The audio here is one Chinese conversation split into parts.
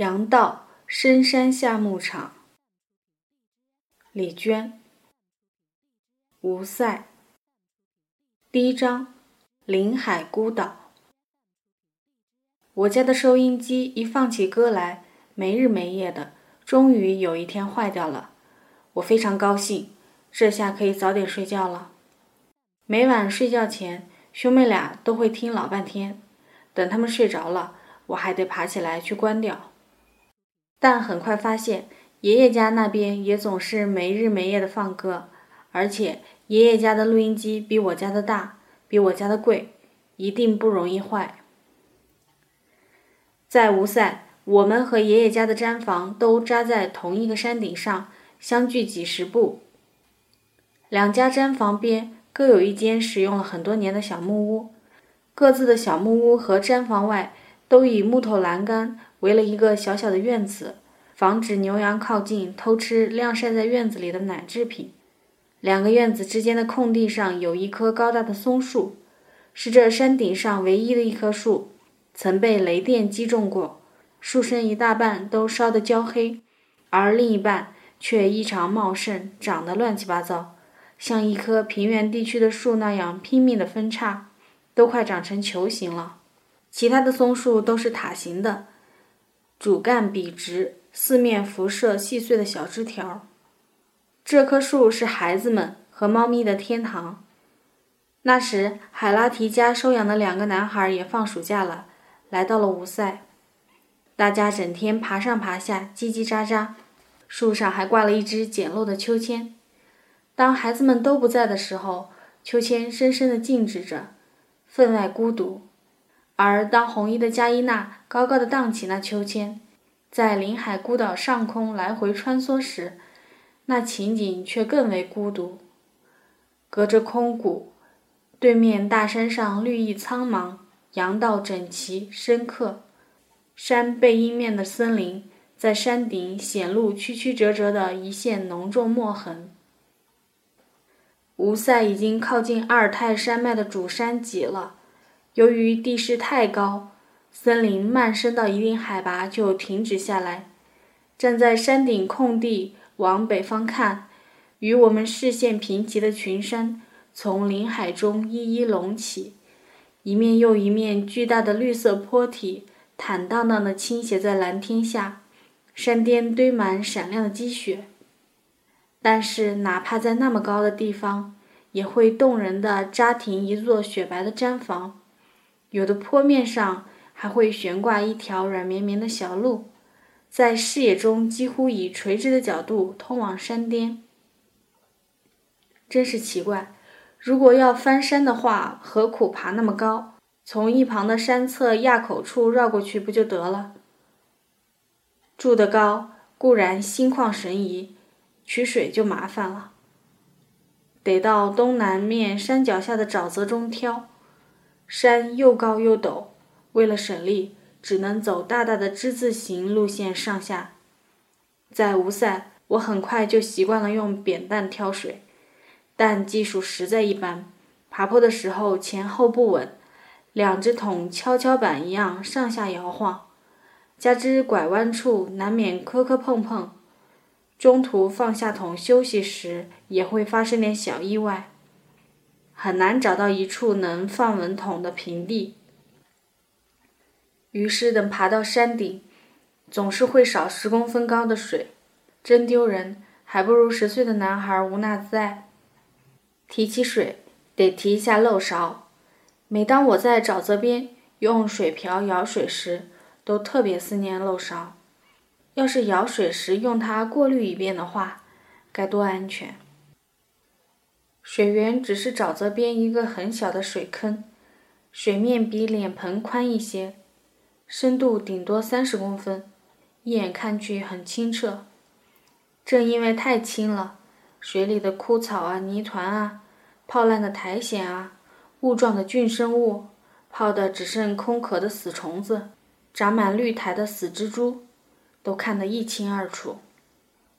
杨道深山下牧场，李娟。吴塞。第一章：临海孤岛。我家的收音机一放起歌来，没日没夜的，终于有一天坏掉了。我非常高兴，这下可以早点睡觉了。每晚睡觉前，兄妹俩都会听老半天，等他们睡着了，我还得爬起来去关掉。但很快发现，爷爷家那边也总是没日没夜的放歌，而且爷爷家的录音机比我家的大，比我家的贵，一定不容易坏。在吴塞，我们和爷爷家的毡房都扎在同一个山顶上，相距几十步。两家毡房边各有一间使用了很多年的小木屋，各自的小木屋和毡房外都以木头栏杆。围了一个小小的院子，防止牛羊靠近偷吃晾晒在院子里的奶制品。两个院子之间的空地上有一棵高大的松树，是这山顶上唯一的一棵树，曾被雷电击中过，树身一大半都烧得焦黑，而另一半却异常茂盛，长得乱七八糟，像一棵平原地区的树那样拼命的分叉，都快长成球形了。其他的松树都是塔形的。主干笔直，四面辐射细碎的小枝条。这棵树是孩子们和猫咪的天堂。那时，海拉提家收养的两个男孩也放暑假了，来到了吴塞。大家整天爬上爬下，叽叽喳喳。树上还挂了一只简陋的秋千。当孩子们都不在的时候，秋千深深地静止着，分外孤独。而当红衣的加伊娜高高的荡起那秋千，在临海孤岛上空来回穿梭时，那情景却更为孤独。隔着空谷，对面大山上绿意苍茫，阳道整齐深刻，山背阴面的森林在山顶显露曲曲折折的一线浓重墨痕。吴塞已经靠近阿尔泰山脉的主山脊了。由于地势太高，森林漫升到一定海拔就停止下来。站在山顶空地往北方看，与我们视线平齐的群山从林海中一一隆起，一面又一面巨大的绿色坡体坦荡荡地倾斜在蓝天下，山巅堆满闪亮的积雪。但是，哪怕在那么高的地方，也会动人的扎停一座雪白的毡房。有的坡面上还会悬挂一条软绵绵的小路，在视野中几乎以垂直的角度通往山巅。真是奇怪，如果要翻山的话，何苦爬那么高？从一旁的山侧垭口处绕过去不就得了？住得高固然心旷神怡，取水就麻烦了，得到东南面山脚下的沼泽中挑。山又高又陡，为了省力，只能走大大的之字形路线上下。在吴塞，我很快就习惯了用扁担挑水，但技术实在一般，爬坡的时候前后不稳，两只桶跷跷板一样上下摇晃，加之拐弯处难免磕磕碰碰，中途放下桶休息时也会发生点小意外。很难找到一处能放稳桶的平地，于是等爬到山顶，总是会少十公分高的水，真丢人，还不如十岁的男孩无那自爱。提起水，得提一下漏勺。每当我在沼泽边用水瓢舀水时，都特别思念漏勺。要是舀水时用它过滤一遍的话，该多安全。水源只是沼泽边一个很小的水坑，水面比脸盆宽一些，深度顶多三十公分，一眼看去很清澈。正因为太清了，水里的枯草啊、泥团啊、泡烂的苔藓啊、雾状的菌生物、泡的只剩空壳的死虫子、长满绿苔的死蜘蛛，都看得一清二楚。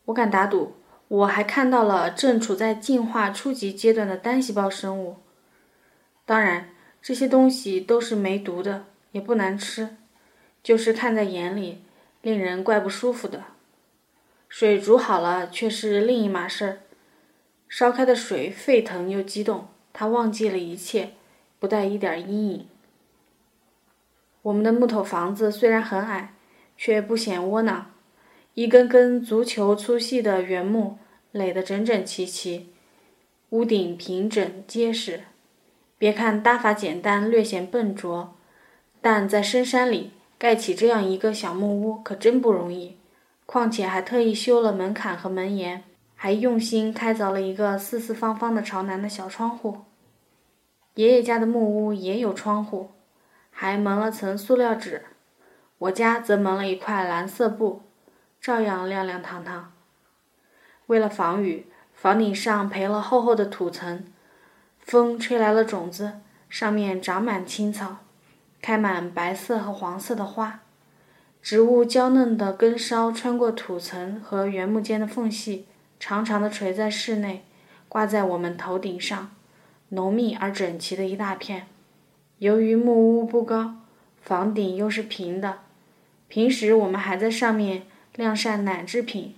我敢打赌。我还看到了正处在进化初级阶段的单细胞生物，当然这些东西都是没毒的，也不难吃，就是看在眼里，令人怪不舒服的。水煮好了却是另一码事儿。烧开的水沸腾又激动，他忘记了一切，不带一点阴影。我们的木头房子虽然很矮，却不显窝囊，一根根足球粗细的原木垒得整整齐齐，屋顶平整结实。别看搭法简单，略显笨拙，但在深山里盖起这样一个小木屋可真不容易。况且还特意修了门槛和门檐，还用心开凿了一个四四方方的朝南的小窗户。爷爷家的木屋也有窗户。还蒙了层塑料纸，我家则蒙了一块蓝色布，照样亮亮堂堂。为了防雨，房顶上培了厚厚的土层，风吹来了种子，上面长满青草，开满白色和黄色的花。植物娇嫩的根梢穿过土层和原木间的缝隙，长长的垂在室内，挂在我们头顶上，浓密而整齐的一大片。由于木屋不高，房顶又是平的，平时我们还在上面晾晒奶制品。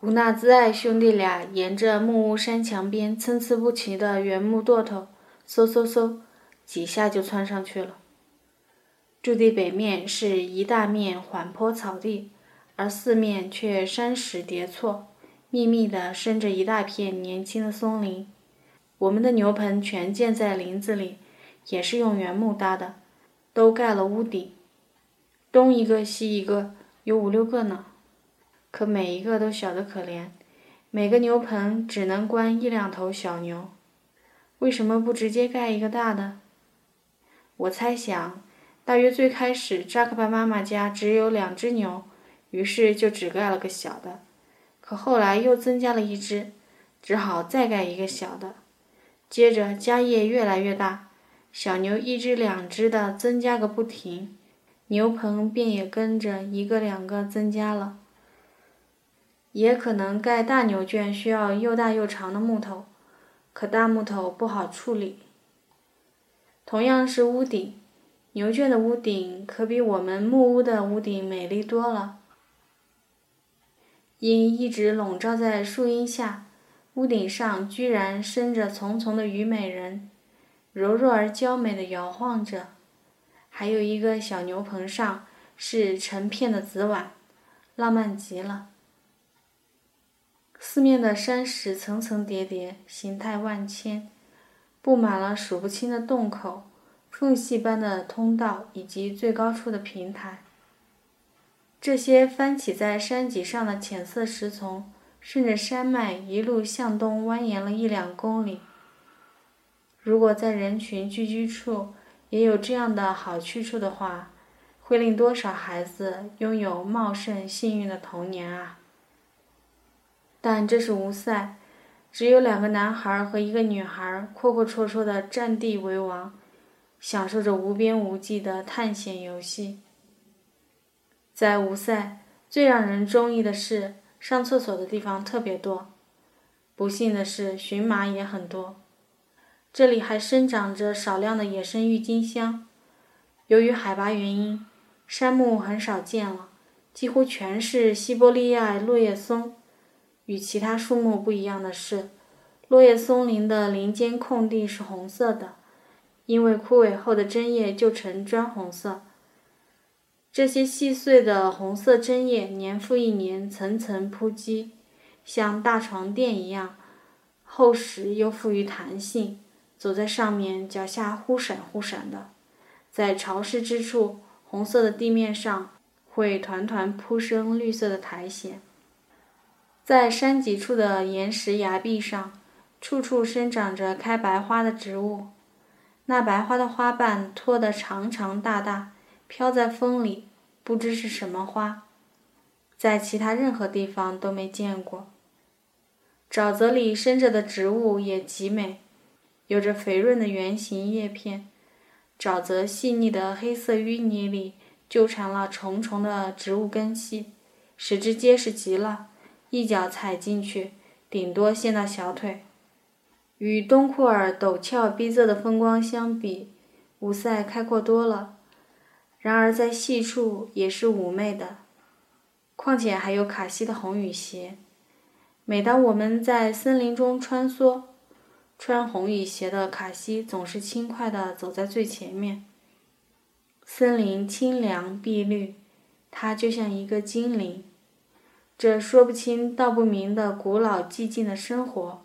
吴纳兹爱兄弟俩沿着木屋山墙边参差不齐的原木垛头，嗖嗖嗖，几下就窜上去了。驻地北面是一大面缓坡草地，而四面却山石叠错，密密地生着一大片年轻的松林。我们的牛棚全建在林子里，也是用原木搭的，都盖了屋顶，东一个西一个，有五六个呢。可每一个都小得可怜，每个牛棚只能关一两头小牛。为什么不直接盖一个大的？我猜想，大约最开始扎克巴妈妈家只有两只牛，于是就只盖了个小的。可后来又增加了一只，只好再盖一个小的。接着家业越来越大，小牛一只两只的增加个不停，牛棚便也跟着一个两个增加了。也可能盖大牛圈需要又大又长的木头，可大木头不好处理。同样是屋顶，牛圈的屋顶可比我们木屋的屋顶美丽多了，因一直笼罩在树荫下。屋顶上居然生着丛丛的虞美人，柔弱而娇美的摇晃着。还有一个小牛棚上是成片的紫菀，浪漫极了。四面的山石层层叠叠，形态万千，布满了数不清的洞口、缝隙般的通道以及最高处的平台。这些翻起在山脊上的浅色石丛。顺着山脉一路向东蜿蜒了一两公里。如果在人群聚居处也有这样的好去处的话，会令多少孩子拥有茂盛幸运的童年啊！但这是无塞，只有两个男孩和一个女孩阔阔绰绰的占地为王，享受着无边无际的探险游戏。在无塞，最让人中意的是。上厕所的地方特别多，不幸的是荨麻也很多。这里还生长着少量的野生郁金香。由于海拔原因，杉木很少见了，几乎全是西伯利亚落叶松。与其他树木不一样的是，落叶松林的林间空地是红色的，因为枯萎后的针叶就呈砖红色。这些细碎的红色针叶年复一年，层层铺积，像大床垫一样厚实又富于弹性。走在上面，脚下忽闪忽闪的。在潮湿之处，红色的地面上会团团铺生绿色的苔藓。在山脊处的岩石崖壁上，处处生长着开白花的植物。那白花的花瓣拖得长长大大。飘在风里，不知是什么花，在其他任何地方都没见过。沼泽里生着的植物也极美，有着肥润的圆形叶片。沼泽细腻的黑色淤泥里纠缠了重重的植物根系，使之结实极了，一脚踩进去，顶多陷到小腿。与东库尔陡峭逼仄的风光相比，五塞开阔多了。然而在细处也是妩媚的。况且还有卡西的红雨鞋。每当我们在森林中穿梭，穿红雨鞋的卡西总是轻快地走在最前面。森林清凉碧绿，它就像一个精灵。这说不清道不明的古老寂静的生活，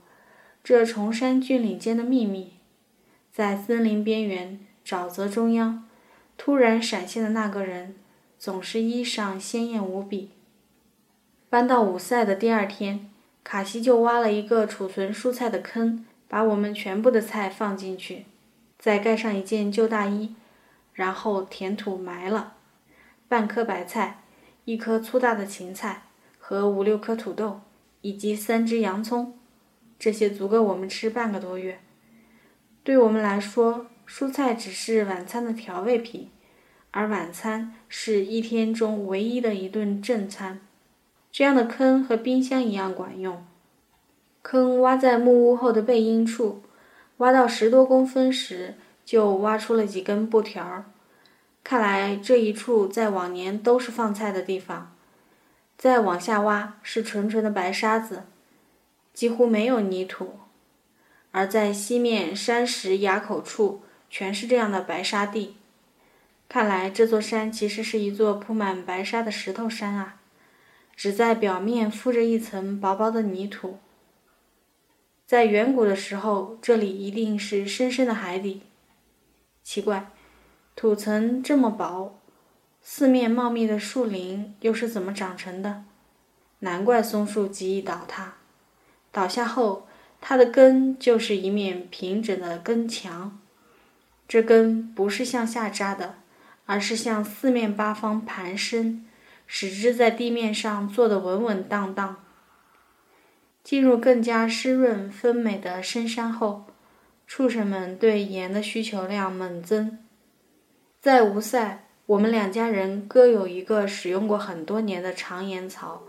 这崇山峻岭间的秘密，在森林边缘沼泽中央，突然闪现的那个人，总是衣裳鲜艳无比。搬到五塞的第二天，卡西就挖了一个储存蔬菜的坑，把我们全部的菜放进去，再盖上一件旧大衣，然后填土埋了。半颗白菜，一颗粗大的芹菜和五六颗土豆，以及三只洋葱，这些足够我们吃半个多月。对我们来说，蔬菜只是晚餐的调味品，而晚餐是一天中唯一的一顿正餐。这样的坑和冰箱一样管用。坑挖在木屋后的背阴处，挖到十多公分时，就挖出了几根布条儿。看来这一处在往年都是放菜的地方。再往下挖是纯纯的白沙子，几乎没有泥土。而在西面山石崖口处，全是这样的白沙地。看来这座山其实是一座铺满白沙的石头山啊。只在表面覆着一层薄薄的泥土。在远古的时候，这里一定是深深的海底。奇怪，土层这么薄，四面茂密的树林又是怎么长成的？难怪松树极易倒塌，倒下后，它的根就是一面平整的根墙。这根不是向下扎的，而是向四面八方盘伸。使之在地面上坐得稳稳当当。进入更加湿润丰美的深山后，畜生们对盐的需求量猛增。在吴塞，我们两家人各有一个使用过很多年的长盐槽，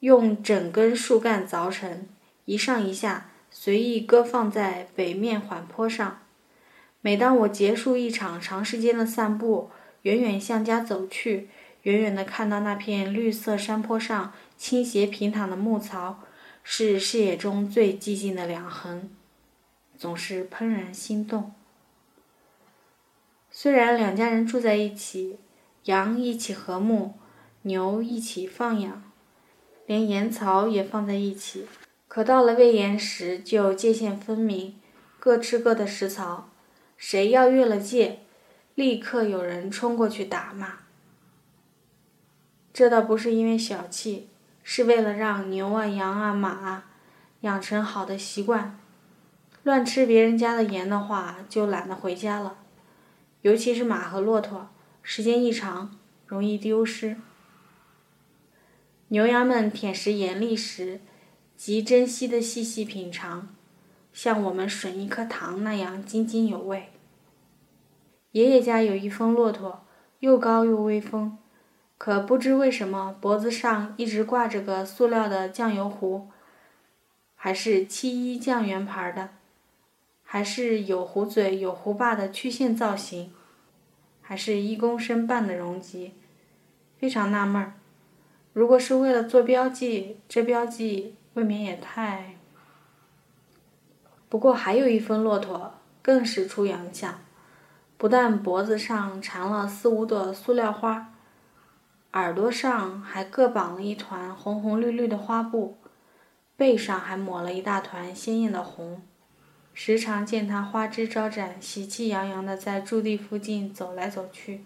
用整根树干凿成，一上一下随意搁放在北面缓坡上。每当我结束一场长时间的散步，远远向家走去。远远地看到那片绿色山坡上倾斜平躺的木槽，是视野中最寂静的两横，总是怦然心动。虽然两家人住在一起，羊一起和睦，牛一起放养，连盐槽也放在一起，可到了喂盐时就界限分明，各吃各的食槽，谁要越了界，立刻有人冲过去打骂。这倒不是因为小气，是为了让牛啊、羊啊、马啊养成好的习惯。乱吃别人家的盐的话，就懒得回家了。尤其是马和骆驼，时间一长容易丢失。牛羊们舔食盐粒时，极珍惜的细细品尝，像我们吮一颗糖那样津津有味。爷爷家有一峰骆驼，又高又威风。可不知为什么，脖子上一直挂着个塑料的酱油壶，还是七一酱园牌的，还是有壶嘴有壶把的曲线造型，还是一公升半的容积，非常纳闷儿。如果是为了做标记，这标记未免也太……不过还有一峰骆驼更是出洋相，不但脖子上缠了四五朵塑料花。耳朵上还各绑了一团红红绿绿的花布，背上还抹了一大团鲜艳的红。时常见他花枝招展、喜气洋洋地在驻地附近走来走去。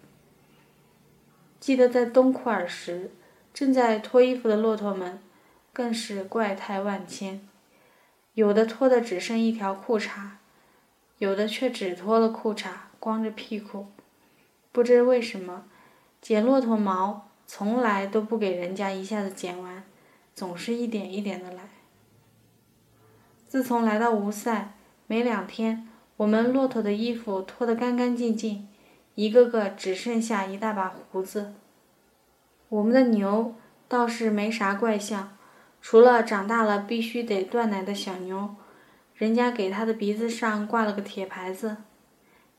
记得在东库尔时，正在脱衣服的骆驼们更是怪态万千，有的脱的只剩一条裤衩，有的却只脱了裤衩，光着屁股。不知为什么，剪骆驼毛。从来都不给人家一下子剪完，总是一点一点的来。自从来到吴塞，没两天，我们骆驼的衣服脱得干干净净，一个个只剩下一大把胡子。我们的牛倒是没啥怪象，除了长大了必须得断奶的小牛，人家给它的鼻子上挂了个铁牌子，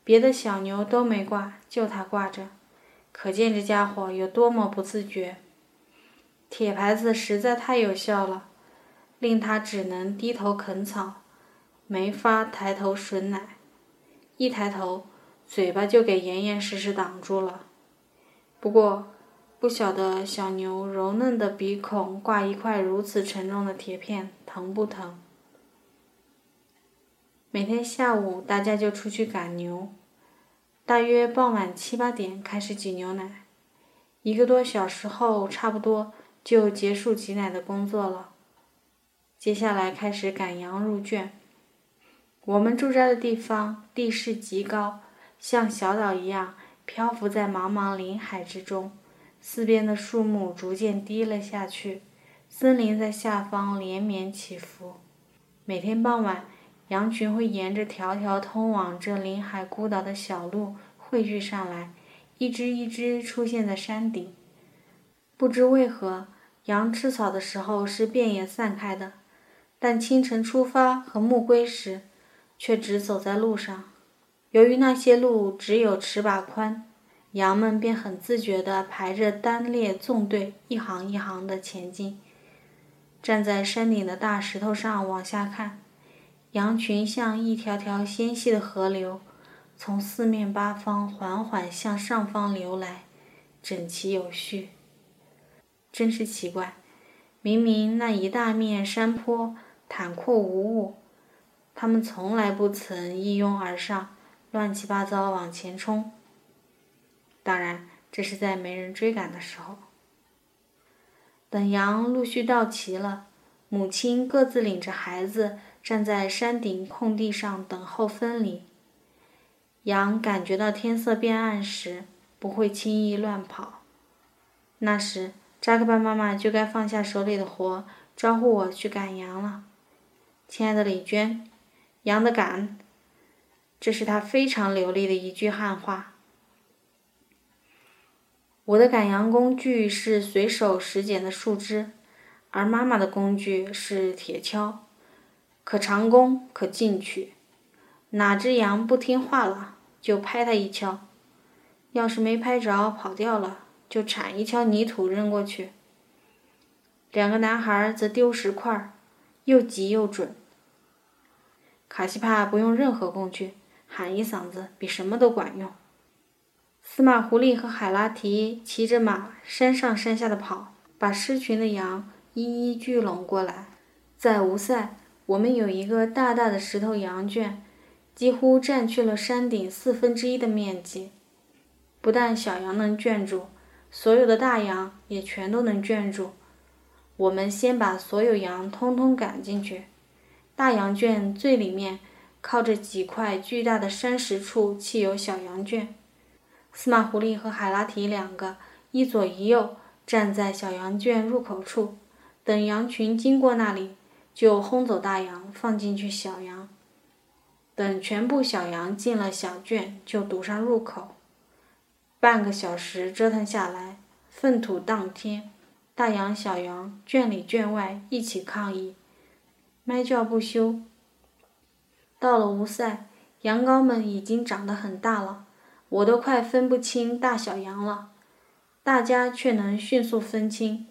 别的小牛都没挂，就它挂着，可见这家伙有多么不自觉。铁牌子实在太有效了，令他只能低头啃草，没法抬头吮奶。一抬头，嘴巴就给严严实实挡住了。不过，不晓得小牛柔嫩的鼻孔挂一块如此沉重的铁片，疼不疼？每天下午，大家就出去赶牛。大约傍晚七八点开始挤牛奶，一个多小时后，差不多就结束挤奶的工作了。接下来开始赶羊入圈。我们驻扎的地方地势极高，像小岛一样漂浮在茫茫林海之中，四边的树木逐渐低了下去，森林在下方连绵起伏。每天傍晚。羊群会沿着条条通往这临海孤岛的小路汇聚上来，一只一只出现在山顶。不知为何，羊吃草的时候是遍野散开的，但清晨出发和暮归时，却只走在路上。由于那些路只有尺把宽，羊们便很自觉地排着单列纵队，一行一行地前进。站在山顶的大石头上往下看。羊群像一条条纤细的河流，从四面八方缓缓向上方流来，整齐有序。真是奇怪，明明那一大面山坡坦阔无物，它们从来不曾一拥而上，乱七八糟往前冲。当然，这是在没人追赶的时候。等羊陆续到齐了，母亲各自领着孩子。站在山顶空地上等候分离。羊感觉到天色变暗时，不会轻易乱跑。那时，扎克巴妈妈就该放下手里的活，招呼我去赶羊了。亲爱的李娟，羊的赶，这是她非常流利的一句汉话。我的赶羊工具是随手拾捡的树枝，而妈妈的工具是铁锹。可长弓，可进取。哪只羊不听话了，就拍它一锹；要是没拍着，跑掉了，就铲一锹泥土扔过去。两个男孩则丢石块，又急又准。卡西帕不用任何工具，喊一嗓子比什么都管用。司马狐狸和海拉提骑着马山上山下的跑，把狮群的羊一一聚拢过来，在吴塞。我们有一个大大的石头羊圈，几乎占据了山顶四分之一的面积。不但小羊能圈住，所有的大羊也全都能圈住。我们先把所有羊通通赶进去。大羊圈最里面，靠着几块巨大的山石处砌有小羊圈。司马狐狸和海拉提两个一左一右站在小羊圈入口处，等羊群经过那里。就轰走大羊，放进去小羊。等全部小羊进了小圈，就堵上入口。半个小时折腾下来，粪土当天，大羊小羊圈里圈外一起抗议，咩叫不休。到了吴塞，羊羔们已经长得很大了，我都快分不清大小羊了，大家却能迅速分清。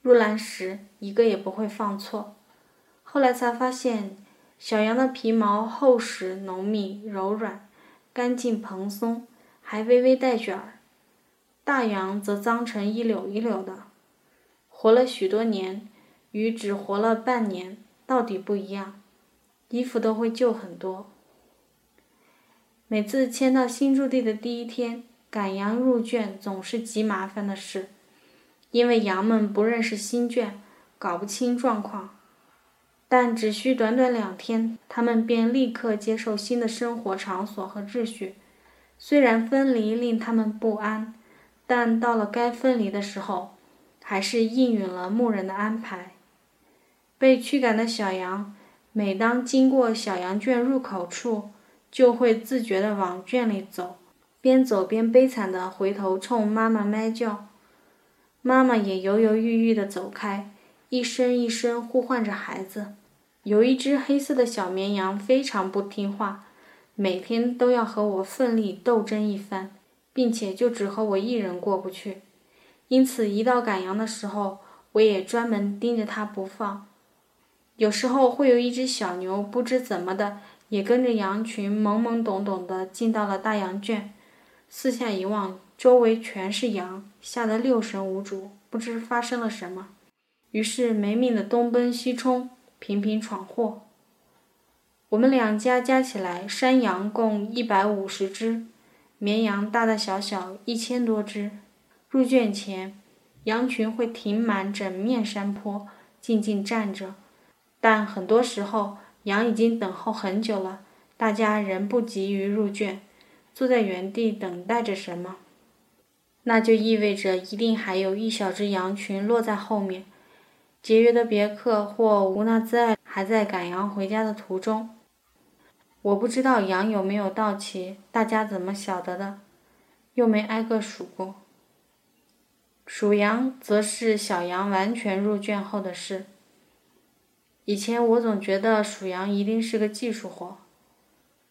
入栏时，一个也不会放错。后来才发现，小羊的皮毛厚实、浓密、柔软、干净、蓬松，还微微带卷儿；大羊则脏成一绺一绺的。活了许多年，与只活了半年到底不一样，衣服都会旧很多。每次迁到新驻地的第一天，赶羊入圈总是极麻烦的事，因为羊们不认识新圈，搞不清状况。但只需短短两天，他们便立刻接受新的生活场所和秩序。虽然分离令他们不安，但到了该分离的时候，还是应允了牧人的安排。被驱赶的小羊，每当经过小羊圈入口处，就会自觉地往圈里走，边走边悲惨地回头冲妈妈咩叫。妈妈也犹犹豫豫地走开，一声一声呼唤着孩子。有一只黑色的小绵羊非常不听话，每天都要和我奋力斗争一番，并且就只和我一人过不去。因此，一到赶羊的时候，我也专门盯着它不放。有时候会有一只小牛，不知怎么的，也跟着羊群懵懵懂懂的进到了大羊圈。四下一望，周围全是羊，吓得六神无主，不知发生了什么。于是没命的东奔西冲，频频闯祸。我们两家加起来，山羊共一百五十只，绵羊大大小小一千多只。入圈前，羊群会停满整面山坡，静静站着。但很多时候，羊已经等候很久了，大家仍不急于入圈，坐在原地等待着什么。那就意味着一定还有一小只羊群落在后面。节约的别克或乌纳兹艾还在赶羊回家的途中。我不知道羊有没有到齐，大家怎么晓得的？又没挨个数过。数羊则是小羊完全入圈后的事。以前我总觉得数羊一定是个技术活，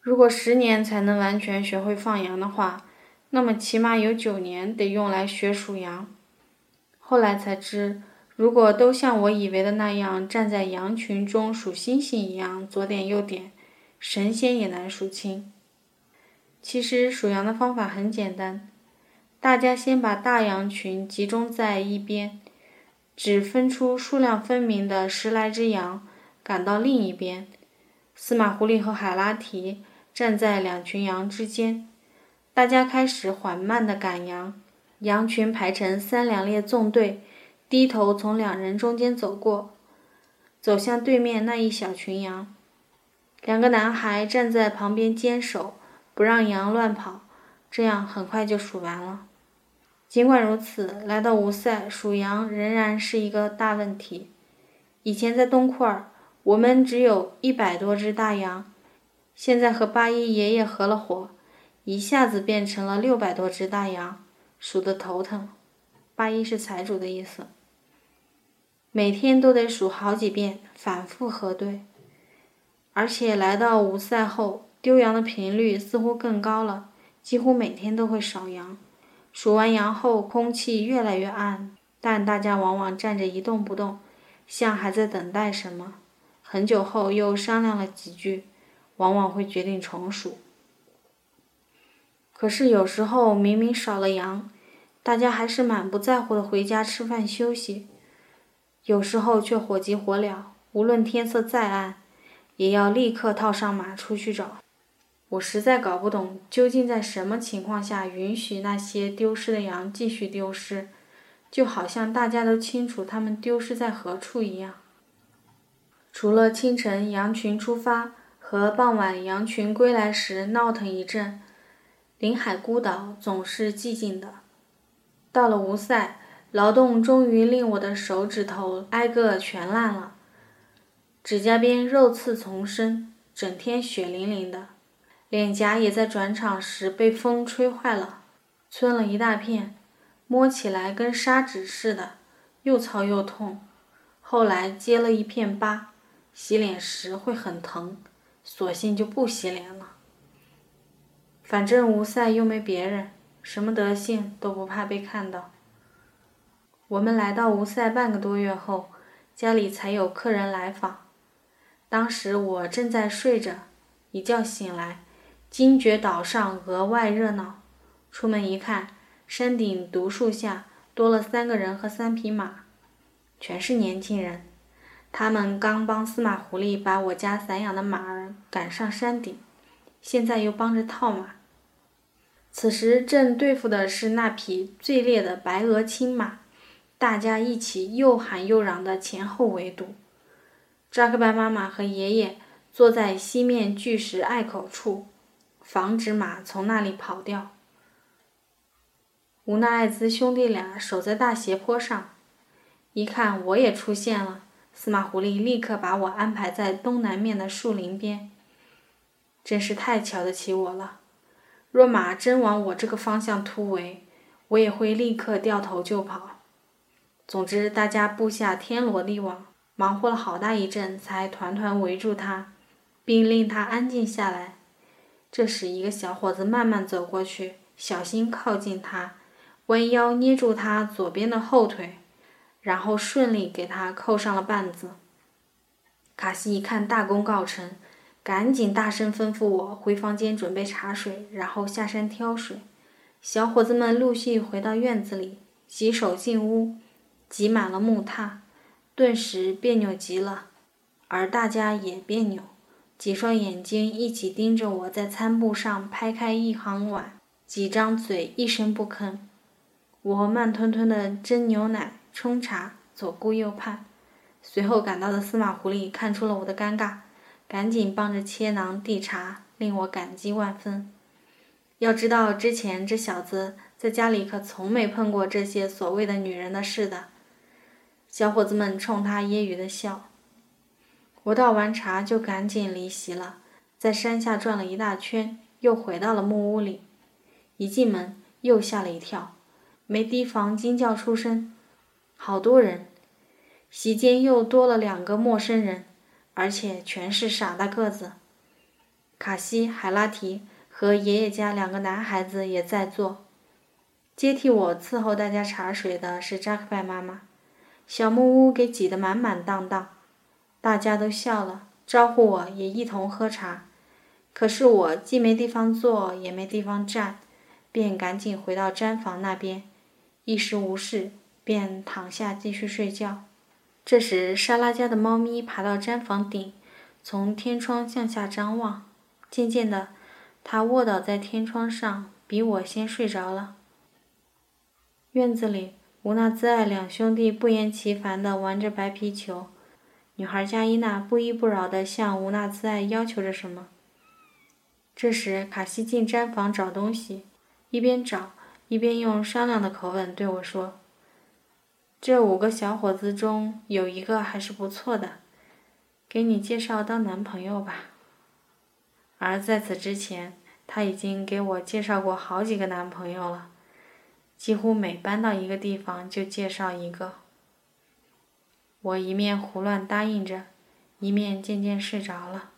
如果十年才能完全学会放羊的话，那么起码有九年得用来学数羊。后来才知，如果都像我以为的那样站在羊群中数星星一样左点右点，神仙也难数清。其实数羊的方法很简单。大家先把大羊群集中在一边，只分出数量分明的十来只羊赶到另一边。司马狐狸和海拉提站在两群羊之间，大家开始缓慢地赶羊。羊群排成三两列纵队，低头从两人中间走过，走向对面那一小群羊。两个男孩站在旁边坚守，不让羊乱跑，这样很快就数完了。尽管如此，来到吴塞数羊仍然是一个大问题。以前在东库尔，我们只有一百多只大羊，现在和八一爷爷合了伙，一下子变成了六百多只大羊，数得头疼。八一是财主的意思。每天都得数好几遍，反复核对。而且来到吴赛后，丢羊的频率似乎更高了，几乎每天都会少羊。数完羊后，空气越来越暗，但大家往往站着一动不动，像还在等待什么。很久后又商量了几句，往往会决定重数。可是有时候明明少了羊，大家还是满不在乎的回家吃饭休息；有时候却火急火燎，无论天色再暗，也要立刻套上马出去找。我实在搞不懂，究竟在什么情况下允许那些丢失的羊继续丢失，就好像大家都清楚它们丢失在何处一样。除了清晨羊群出发和傍晚羊群归来时闹腾一阵，临海孤岛总是寂静的。到了吴塞，劳动终于令我的手指头挨个全烂了，指甲边肉刺丛生，整天血淋淋的。脸颊也在转场时被风吹坏了，皴了一大片，摸起来跟砂纸似的，又糙又痛。后来结了一片疤，洗脸时会很疼，索性就不洗脸了。反正吴赛又没别人，什么德性都不怕被看到。我们来到吴塞半个多月后，家里才有客人来访。当时我正在睡着，一觉醒来。惊觉岛上额外热闹，出门一看，山顶独树下多了三个人和三匹马，全是年轻人。他们刚帮司马狐狸把我家散养的马儿赶上山顶，现在又帮着套马。此时正对付的是那匹最烈的白额青马，大家一起又喊又嚷的前后围堵。扎克拜妈妈和爷爷坐在西面巨石隘口处。防止马从那里跑掉。无奈艾兹兄弟俩守在大斜坡上，一看我也出现了，司马狐狸立刻把我安排在东南面的树林边。真是太瞧得起我了。若马真往我这个方向突围，我也会立刻掉头就跑。总之，大家布下天罗地网，忙活了好大一阵，才团团围住他，并令他安静下来。这时，一个小伙子慢慢走过去，小心靠近他，弯腰捏住他左边的后腿，然后顺利给他扣上了绊子。卡西一看大功告成，赶紧大声吩咐我回房间准备茶水，然后下山挑水。小伙子们陆续回到院子里，洗手进屋，挤满了木榻，顿时别扭极了，而大家也别扭，几双眼睛一起盯着我在餐布上拍开一行碗，几张嘴一声不吭。我慢吞吞地斟牛奶、冲茶，左顾右盼。随后赶到的司马狐狸看出了我的尴尬，赶紧帮着切囊递茶，令我感激万分。要知道，之前这小子在家里可从没碰过这些所谓的女人的事的。小伙子们冲他揶揄的笑。我倒完茶就赶紧离席了，在山下转了一大圈，又回到了木屋里。一进门又吓了一跳，没提防惊叫出声，好多人。席间又多了两个陌生人，而且全是傻大个子。卡西、海拉提和爷爷家两个男孩子也在座。接替我伺候大家茶水的是扎克拜妈妈。小木屋给挤得满满当当，大家都笑了，招呼我也一同喝茶。可是我既没地方坐，也没地方站，便赶紧回到毡房那边，一时无事，便躺下继续睡觉。这时，莎拉家的猫咪爬到毡房顶，从天窗向下张望。渐渐的，它卧倒在天窗上，比我先睡着了。院子里，吴娜兹爱两兄弟不厌其烦地玩着白皮球，女孩加伊娜不依不饶地向吴娜兹爱要求着什么。这时，卡西进毡房找东西，一边找一边用商量的口吻对我说。这五个小伙子中有一个还是不错的，给你介绍当男朋友吧。而在此之前，他已经给我介绍过好几个男朋友了，几乎每搬到一个地方就介绍一个。我一面胡乱答应着，一面渐渐睡着了。